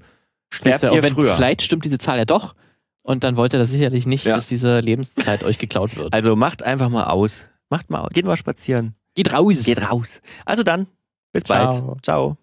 Sterbt ihr wenn, früher. Vielleicht stimmt diese Zahl ja doch. Und dann wollt ihr das sicherlich nicht, ja. dass diese Lebenszeit euch geklaut wird. Also macht einfach mal aus. Macht mal, geht mal spazieren. Geht raus. Geht raus. Also dann, bis Ciao. bald. Ciao.